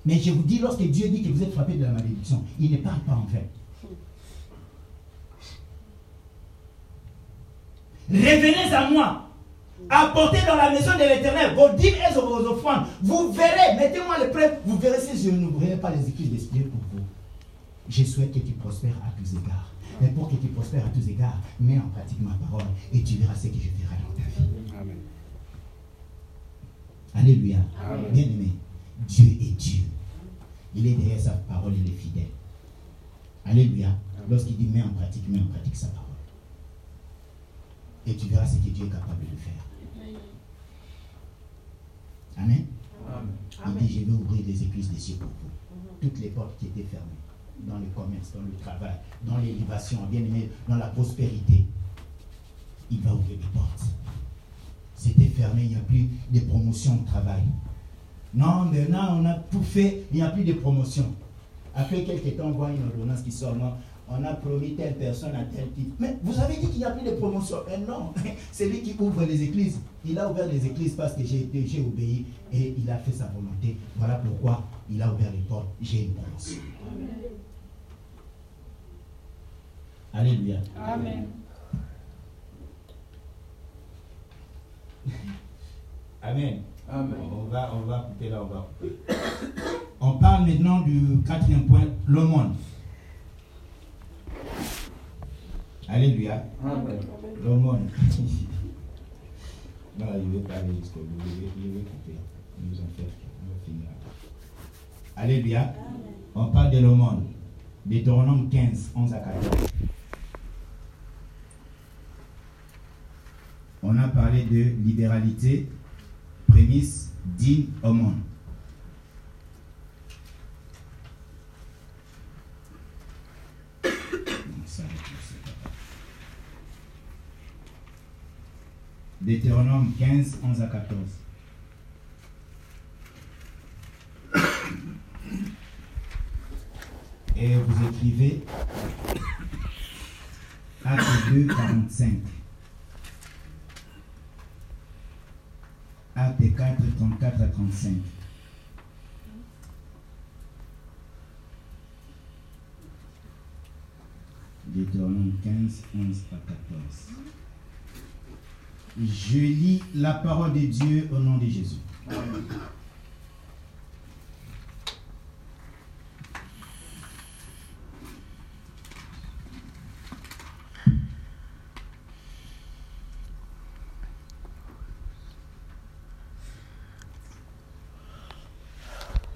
Mais je vous dis, lorsque Dieu dit que vous êtes frappé de la malédiction, il ne parle pas en fait. Revenez à moi. Apportez dans la maison de l'éternel vos dîmes et vos offrandes. Vous verrez, mettez-moi les preuves. Vous verrez si je n'ouvrirai pas les écrits d'esprit pour vous. Je souhaite que tu prospères à tous égards. Mais pour que tu prospères à tous égards, mets en pratique ma parole et tu verras ce que je ferai dans ta vie. Amen. Alléluia. Amen. Bien aimé, Dieu est Dieu. Il est derrière sa parole, il est fidèle. Alléluia. Lorsqu'il dit mets en pratique, mets en pratique sa parole. Et tu verras ce que Dieu est capable de faire. Amen. Il dit je vais ouvrir les églises des cieux pour vous. Toutes les portes qui étaient fermées, dans le commerce, dans le travail, dans l'élévation, bien aimé, dans la prospérité, il va ouvrir les portes. C'était fermé, il n'y a plus de promotion au travail. Non, maintenant on a tout fait, il n'y a plus de promotion. Après quelques temps, on voit une ordonnance qui sort. Non, on a promis telle personne à tel titre. Mais vous avez dit qu'il n'y a plus de promotion. Mais non, c'est lui qui ouvre les églises. Il a ouvert les églises parce que j'ai été- j'ai obéi et il a fait sa volonté. Voilà pourquoi il a ouvert les portes. J'ai une promotion. Alléluia. Amen. Amen. Amen. On va, on va couper là, on va couper. On parle maintenant du quatrième point, l'aumône. Alléluia. Amen. L'aumône. non, je vais parler jusqu'au bout. Je vais, je vais couper. Nous en faire. On va finir. Alléluia. On parle de l'aumône. Deutéronome 15, 11 à 14. On a parlé de libéralité, prémisse, digne, pas grave. Deutéronome 15, 11 à 14. Et vous écrivez Acte 2, 45. Acte 4, 34 à 35. Deutéronome 15, 11 à 14. Je lis la parole de Dieu au nom de Jésus.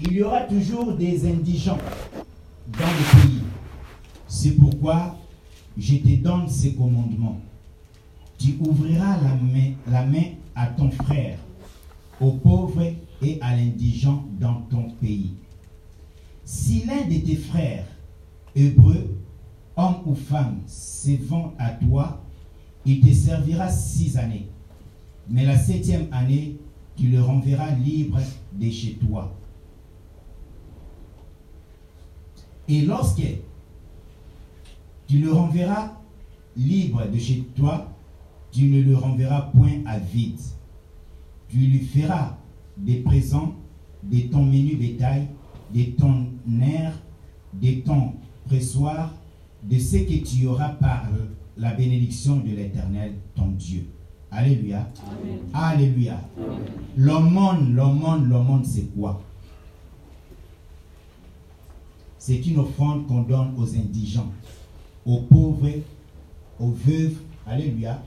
Il y aura toujours des indigents dans le pays. C'est pourquoi je te donne ces commandements. Tu ouvriras la main, la main à ton frère, aux pauvres et à l'indigent dans ton pays. Si l'un de tes frères, hébreux, homme ou femme, se vend à toi, il te servira six années. Mais la septième année, tu le renverras libre de chez toi. Et lorsque tu le renverras libre de chez toi, tu ne le renverras point à vide. Tu lui feras des présents de ton menu bétail, de ton air, de ton pressoir, de ce que tu auras par la bénédiction de l'Éternel, ton Dieu. Alléluia. Alléluia. L'aumône, l'aumône, l'aumône, c'est quoi? C'est une offrande qu'on donne aux indigents, aux pauvres, aux veuves. Alléluia.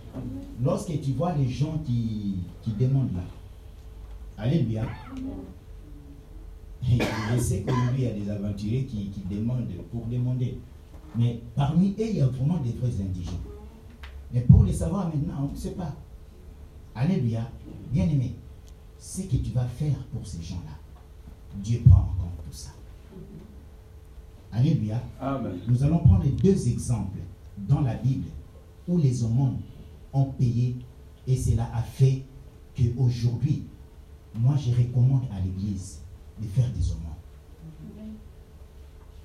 Lorsque tu vois les gens qui, qui demandent là, Alléluia. Je sais qu'aujourd'hui, il y a des aventuriers qui, qui demandent pour demander. Mais parmi eux, il y a vraiment des vrais indigents. Mais pour les savoir maintenant, on ne sait pas. Alléluia. Bien-aimé, ce que tu vas faire pour ces gens-là, Dieu prend en compte tout ça. Alléluia. Amen. Nous allons prendre deux exemples dans la Bible où les aumônes ont payé et cela a fait qu'aujourd'hui, moi je recommande à l'Église de faire des aumônes.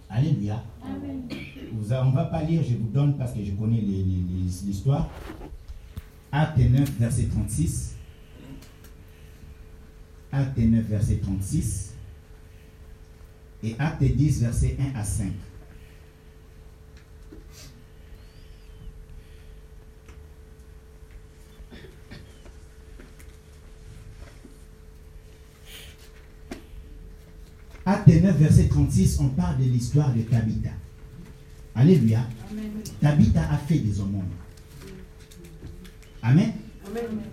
Alléluia. Vous a- on ne va pas lire, je vous donne parce que je connais l'histoire. Acte 9, verset 36. Acte 9, verset 36. Et Acte 10, verset 1 à 5. Acte 9, verset 36, on parle de l'histoire de Tabitha. Alléluia. Tabitha a fait des aumônes. Amen.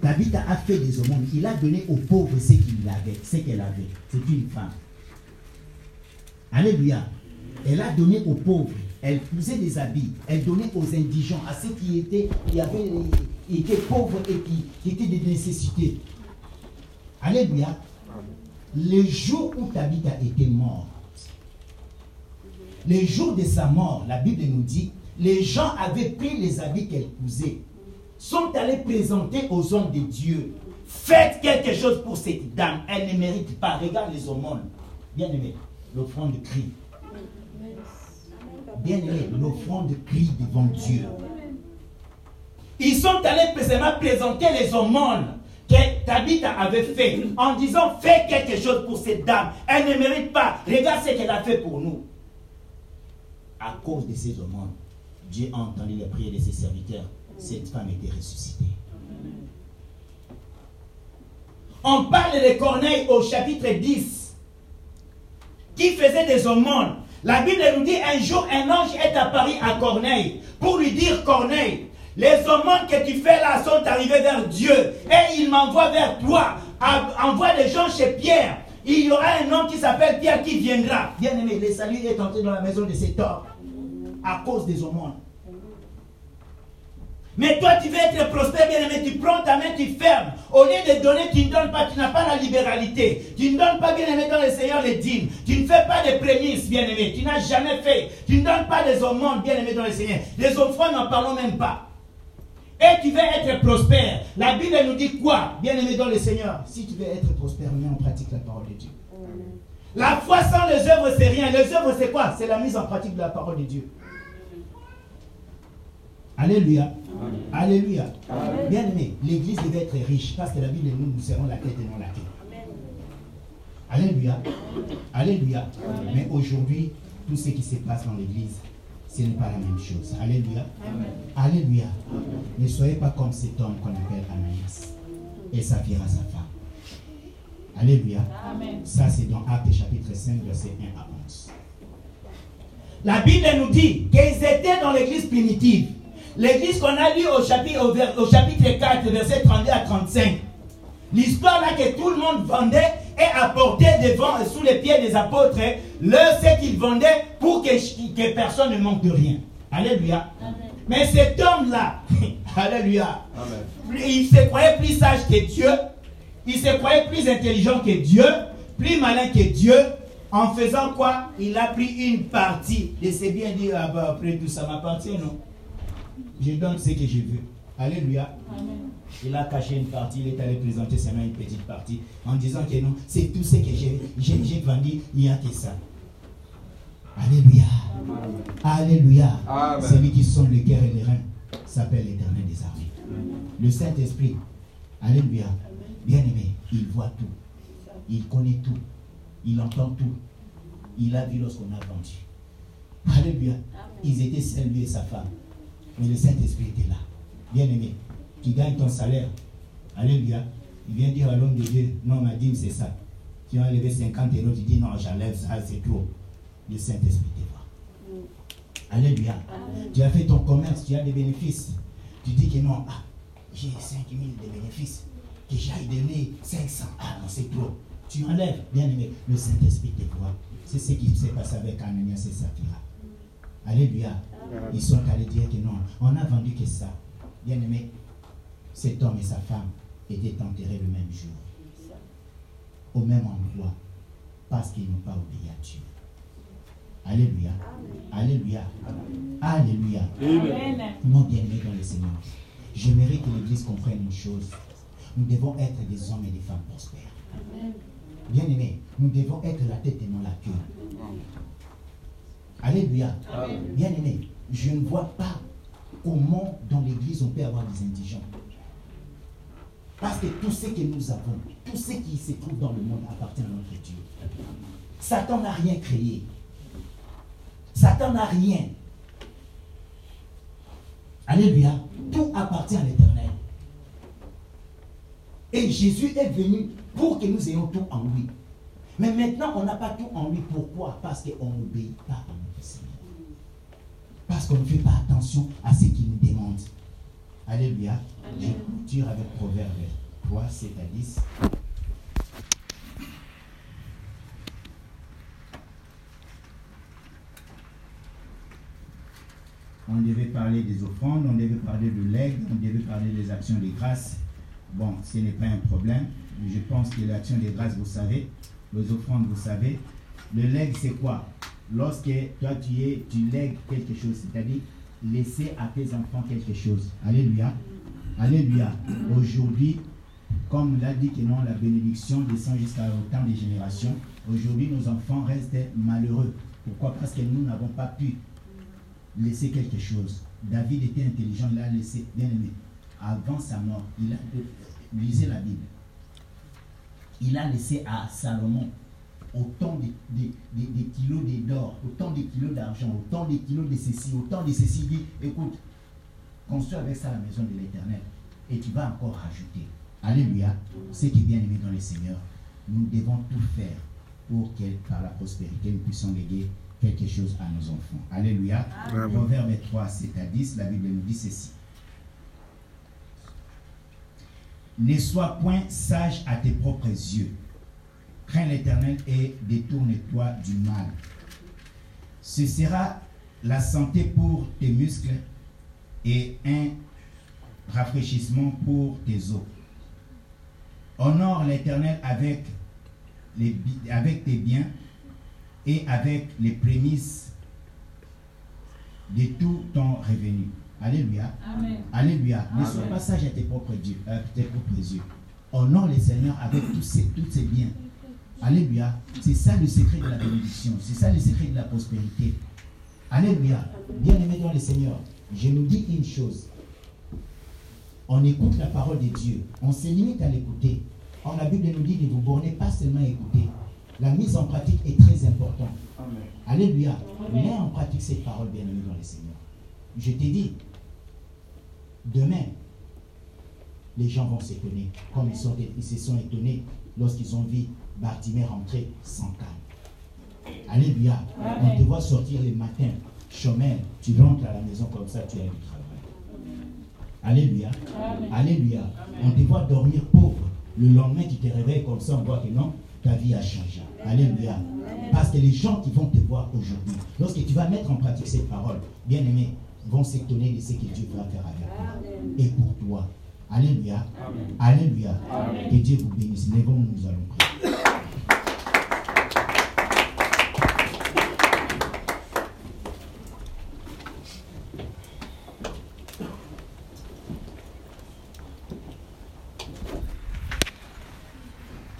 Tabitha a fait des aumônes. Il a donné aux pauvres ce qu'il avait, ce qu'elle avait. C'est une femme. Alléluia. Elle a donné aux pauvres. Elle faisait des habits. Elle donnait aux indigents, à ceux qui étaient, avaient, pauvres et qui, étaient des nécessités. Alléluia. Le jour où Tabitha était morte, le jour de sa mort, la Bible nous dit, les gens avaient pris les habits qu'elle cousait, sont allés présenter aux hommes de Dieu. Faites quelque chose pour cette dame, elle ne mérite pas. Regarde les aumônes. Bien aimé, l'offrande crie. Bien aimé, l'offrande crie devant Dieu. Ils sont allés précisément présenter les aumônes que Tabitha avait fait en disant fais quelque chose pour cette dame. Elle ne mérite pas. Regarde ce qu'elle a fait pour nous. À cause de ces aumônes, Dieu a entendu les prières de ses serviteurs. Cette femme était ressuscitée. On parle de Corneille au chapitre 10 qui faisait des aumônes. La Bible nous dit un jour un ange est apparu à Corneille pour lui dire Corneille, les aumônes que tu fais là sont arrivés vers Dieu et il m'envoie vers toi. Envoie des gens chez Pierre. Il y aura un homme qui s'appelle Pierre qui viendra. Bien aimé, le salut est entré dans la maison de cet homme à cause des aumônes. Mais toi, tu veux être prospère, bien aimé, tu prends ta main, tu fermes. Au lieu de donner, tu ne donnes pas, tu n'as pas la libéralité. Tu ne donnes pas, bien aimé, dans le Seigneur les dîmes. Tu ne fais pas des prémices, bien aimé. Tu n'as jamais fait. Tu ne donnes pas des aumônes, bien aimé, dans le Seigneur. Les offrandes, n'en parlons même pas. Et tu veux être prospère. La Bible nous dit quoi, bien aimé, dans le Seigneur? Si tu veux être prospère, mets en pratique la parole de Dieu. La foi sans les œuvres, c'est rien. Les œuvres, c'est quoi? C'est la mise en pratique de la parole de Dieu. Alléluia. Alléluia. Bien aimé, l'église devait être riche parce que la Bible nous, nous serons la tête et non la queue. Alléluia. Alléluia. Mais aujourd'hui, tout ce qui se passe dans l'église, ce n'est pas la même chose. Alléluia. Alléluia. Ne soyez pas comme cet homme qu'on appelle Ananias et Saphira sa femme. Alléluia. Ça, c'est dans Actes chapitre 5, verset 1 à 11. La Bible nous dit qu'ils étaient dans l'église primitive. L'église qu'on a lue au chapitre, au, chapitre 4, verset 32 à 35. L'histoire là que tout le monde vendait et apportait devant, sous les pieds des apôtres, le ce qu'ils vendaient pour que, que personne ne manque de rien. Alléluia. Mais cet homme-là, Alléluia, Amen. il se croyait plus sage que Dieu, il se croyait plus intelligent que Dieu, plus malin que Dieu. En faisant quoi? Il a pris une partie de ses biens, dit ah bah, après tout ça m'appartient, non? Je donne ce que je veux. Alléluia. Il a caché une partie, il est allé présenter seulement une petite partie en disant que non, c'est tout ce que j'ai vendu, il n'y a que ça. Alléluia. Alléluia. Amen. Celui qui sonne le cœur et les reins s'appelle l'éternel des armées. Le Saint-Esprit, Alléluia, bien-aimé, il voit tout. Il connaît tout. Il entend tout. Il a vu lorsqu'on a vendu. Alléluia. Ils étaient seuls, lui et sa femme. Mais le Saint-Esprit était là. Bien-aimé, tu gagnes ton salaire. Alléluia. Il vient dire à l'homme de Dieu, non, ma dîme, c'est ça. Tu as enlevé 50 euros, tu dis, non, j'enlève ça, c'est trop. Le Saint-Esprit te voit. Alléluia. Tu as fait ton commerce, tu as des bénéfices. Tu dis que non, ah, j'ai 5 000 de bénéfices. Que j'aille donner 500. Ah non, c'est trop. Tu enlèves, bien aimé, le Saint-Esprit te voit. C'est ce qui s'est passé avec Ananias et Saphira. Alléluia. Ils sont allés dire que non, on a vendu que ça. Bien aimé, cet homme et sa femme étaient enterrés le même jour, au même endroit, parce qu'ils n'ont pas obéi à Dieu. Alléluia. Alléluia. Alléluia. Mon bien-aimé dans le Seigneur, j'aimerais que l'Église comprenne une chose. Nous devons être des hommes et des femmes prospères. Bien-aimé, nous devons être la tête et non la queue. Alléluia. Bien-aimé, je ne vois pas comment dans l'Église on peut avoir des indigents. Parce que tout ce que nous avons, tout ce qui se trouve dans le monde appartient à notre Dieu. Satan n'a rien créé. Satan n'a rien. Alléluia. Tout appartient à l'éternel. Et Jésus est venu pour que nous ayons tout en lui. Mais maintenant, on n'a pas tout en lui. Pourquoi? Parce qu'on n'obéit pas à Seigneur. Parce qu'on ne fait pas attention à ce qu'il nous demande. Alléluia. Je clôture avec Proverbe 3, 7 à 10. On devait parler des offrandes, on devait parler de l'aigle, on devait parler des actions de grâce. Bon, ce n'est pas un problème. Je pense que l'action de grâce, vous savez, les offrandes, vous savez. Le legs, c'est quoi? Lorsque toi, tu, es, tu lègues quelque chose, c'est-à-dire laisser à tes enfants quelque chose. Alléluia. Alléluia. Aujourd'hui, comme l'a dit que non, la bénédiction descend jusqu'à autant de générations. Aujourd'hui, nos enfants restent malheureux. Pourquoi? Parce que nous n'avons pas pu laisser quelque chose. David était intelligent, il a laissé, bien aimé, avant sa mort, il a lisez la Bible. Il a laissé à Salomon autant de, de- de- de kilos d'or, autant de kilos d'argent, autant de kilos de ceci, autant de ceci. Dit, écoute, construis avec ça la maison de l'éternel. Et tu vas encore rajouter. Alléluia. Ce qui est bien aimé dans le Seigneur, nous devons tout faire pour que par la prospérité, nous puissions léguer quelque chose à nos enfants. Alléluia. Proverbe 3, 7 à 10, la Bible nous dit ceci. Ne sois point sage à tes propres yeux. Crains l'Éternel et détourne-toi du mal. Ce sera la santé pour tes muscles et un rafraîchissement pour tes os. Honore l'Éternel avec, les avec tes biens et avec les prémices de tout ton revenu. Alléluia. Amen. Alléluia. Ne sois pas sage à tes propres, dieux, à tes propres yeux. Honore le Seigneur avec tous ses, tous ses biens. Alléluia. C'est ça le secret de la bénédiction. C'est ça le secret de la prospérité. Alléluia. Bien-aimé dans le Seigneur, je nous dis une chose. On écoute la parole de Dieu. On se limite à l'écouter. Or, la Bible nous dit de vous borner pas seulement à écouter. La mise en pratique est très importante. Amen. Alléluia. Mets en pratique cette parole, bien-aimé dans le Seigneur. Je t'ai dit, demain, les gens vont s'étonner, comme ils, sont- ils se sont étonnés lorsqu'ils ont vu Bartimée rentrer sans calme. Alléluia. On te voit sortir le matin, chômeur, tu rentres à la maison comme ça, tu as du travail. Alléluia. Alléluia. On te voit dormir pauvre. Le lendemain, tu te réveilles comme ça, on voit que non, ta vie a changé. Alléluia. Parce que les gens qui vont te voir aujourd'hui, lorsque tu vas mettre en pratique cette parole, bien aimé, vont s'étonner de ce que Dieu va faire avec toi et pour toi. Alléluia. Alléluia. Que Dieu vous bénisse. Levons-nous, nous allons prier.